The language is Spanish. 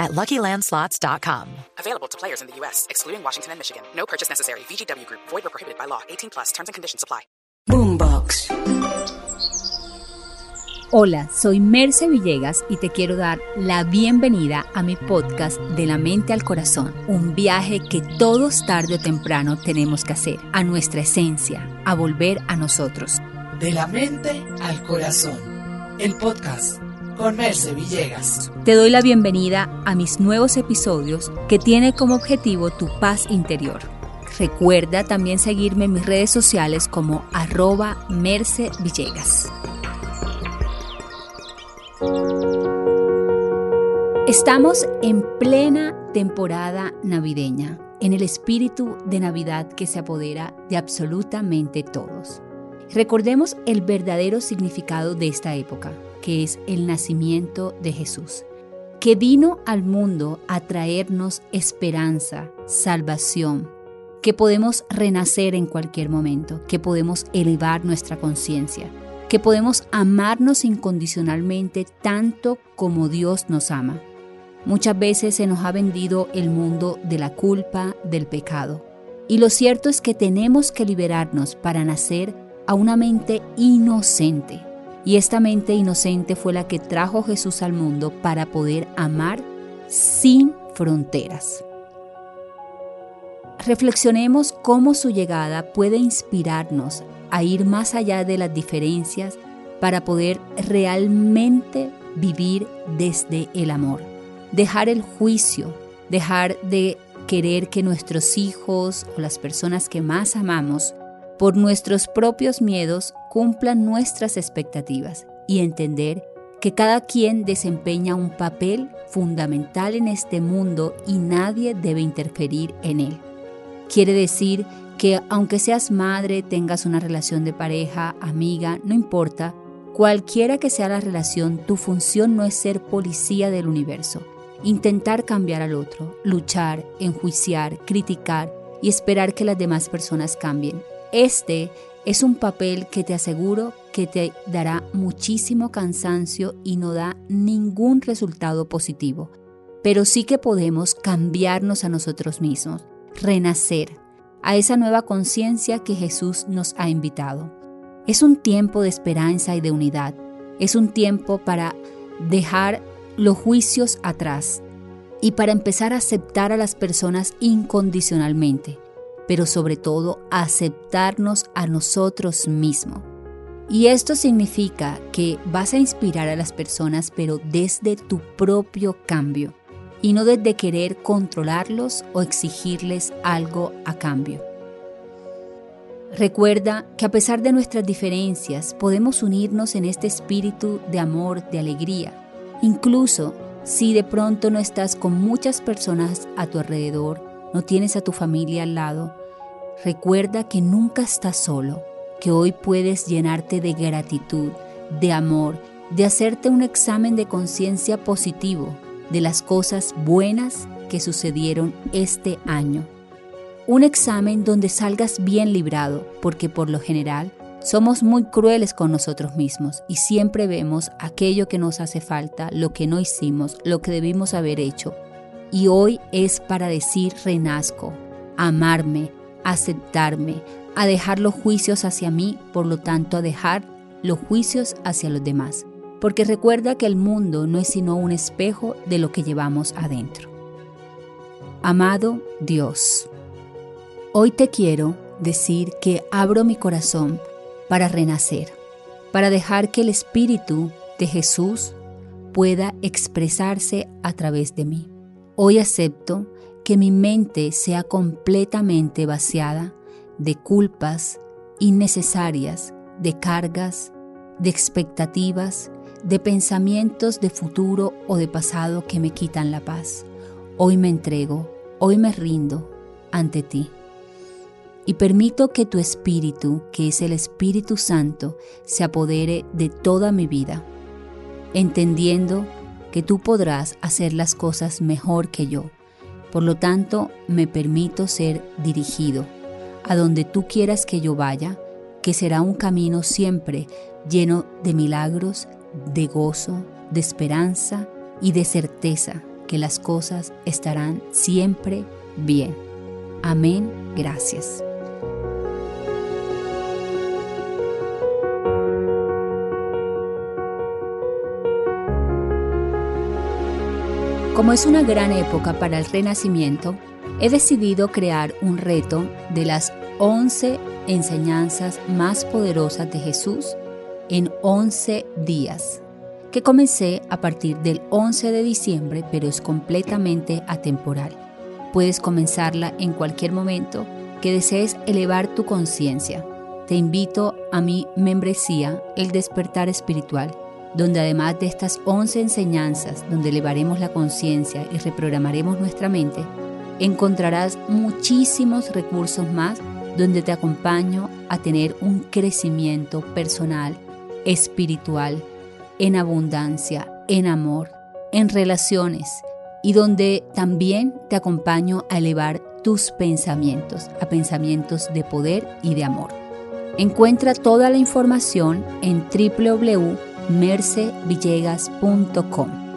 at LuckyLandSlots.com. Available to players in the U.S., excluding Washington and Michigan. No purchase necessary. VGW Group. Void or prohibited by law. 18 plus. Terms and conditions apply. Boombox. Hola, soy Merce Villegas y te quiero dar la bienvenida a mi podcast De la mente al corazón, un viaje que todos tarde o temprano tenemos que hacer, a nuestra esencia, a volver a nosotros. De la mente al corazón. El podcast con Merce Villegas. Te doy la bienvenida a mis nuevos episodios que tiene como objetivo tu paz interior. Recuerda también seguirme en mis redes sociales como arroba Merce Villegas. Estamos en plena temporada navideña, en el espíritu de Navidad que se apodera de absolutamente todos. Recordemos el verdadero significado de esta época, que es el nacimiento de Jesús, que vino al mundo a traernos esperanza, salvación, que podemos renacer en cualquier momento, que podemos elevar nuestra conciencia, que podemos amarnos incondicionalmente tanto como Dios nos ama. Muchas veces se nos ha vendido el mundo de la culpa, del pecado. Y lo cierto es que tenemos que liberarnos para nacer a una mente inocente. Y esta mente inocente fue la que trajo Jesús al mundo para poder amar sin fronteras. Reflexionemos cómo su llegada puede inspirarnos a ir más allá de las diferencias para poder realmente vivir desde el amor. Dejar el juicio, dejar de querer que nuestros hijos o las personas que más amamos por nuestros propios miedos cumplan nuestras expectativas y entender que cada quien desempeña un papel fundamental en este mundo y nadie debe interferir en él. Quiere decir que aunque seas madre, tengas una relación de pareja, amiga, no importa, cualquiera que sea la relación, tu función no es ser policía del universo, intentar cambiar al otro, luchar, enjuiciar, criticar y esperar que las demás personas cambien. Este es un papel que te aseguro que te dará muchísimo cansancio y no da ningún resultado positivo, pero sí que podemos cambiarnos a nosotros mismos, renacer, a esa nueva conciencia que Jesús nos ha invitado. Es un tiempo de esperanza y de unidad. Es un tiempo para dejar los juicios atrás y para empezar a aceptar a las personas incondicionalmente, pero sobre todo aceptarnos a nosotros mismos. Y esto significa que vas a inspirar a las personas, pero desde tu propio cambio y no desde querer controlarlos o exigirles algo a cambio. Recuerda que a pesar de nuestras diferencias podemos unirnos en este espíritu de amor, de alegría, incluso si de pronto no estás con muchas personas a tu alrededor, no tienes a tu familia al lado, recuerda que nunca estás solo, que hoy puedes llenarte de gratitud, de amor, de hacerte un examen de conciencia positivo de las cosas buenas que sucedieron este año. Un examen donde salgas bien librado, porque por lo general somos muy crueles con nosotros mismos y siempre vemos aquello que nos hace falta, lo que no hicimos, lo que debimos haber hecho. Y hoy es para decir renazco, amarme, aceptarme, a dejar los juicios hacia mí, por lo tanto a dejar los juicios hacia los demás porque recuerda que el mundo no es sino un espejo de lo que llevamos adentro. Amado Dios, hoy te quiero decir que abro mi corazón para renacer, para dejar que el Espíritu de Jesús pueda expresarse a través de mí. Hoy acepto que mi mente sea completamente vaciada de culpas innecesarias, de cargas, de expectativas de pensamientos de futuro o de pasado que me quitan la paz. Hoy me entrego, hoy me rindo ante ti. y permito que tu Espíritu, que es el Espíritu Santo, se apodere de toda mi vida, entendiendo que tú podrás hacer las cosas mejor que yo. Por lo tanto, me permito ser dirigido a donde tú quieras que yo vaya, que será un camino siempre lleno de milagros, de gozo, de esperanza y de certeza que las cosas estarán siempre bien. Amén, gracias. Como es una gran época para el renacimiento, he decidido crear un reto de las 11 enseñanzas más poderosas de Jesús en 11 días, que comencé a partir del 11 de diciembre, pero es completamente atemporal. Puedes comenzarla en cualquier momento que desees elevar tu conciencia. Te invito a mi membresía, El Despertar Espiritual, donde además de estas 11 enseñanzas, donde elevaremos la conciencia y reprogramaremos nuestra mente, encontrarás muchísimos recursos más donde te acompaño a tener un crecimiento personal, espiritual, en abundancia, en amor, en relaciones y donde también te acompaño a elevar tus pensamientos a pensamientos de poder y de amor. Encuentra toda la información en www.mercevillegas.com. Boombox.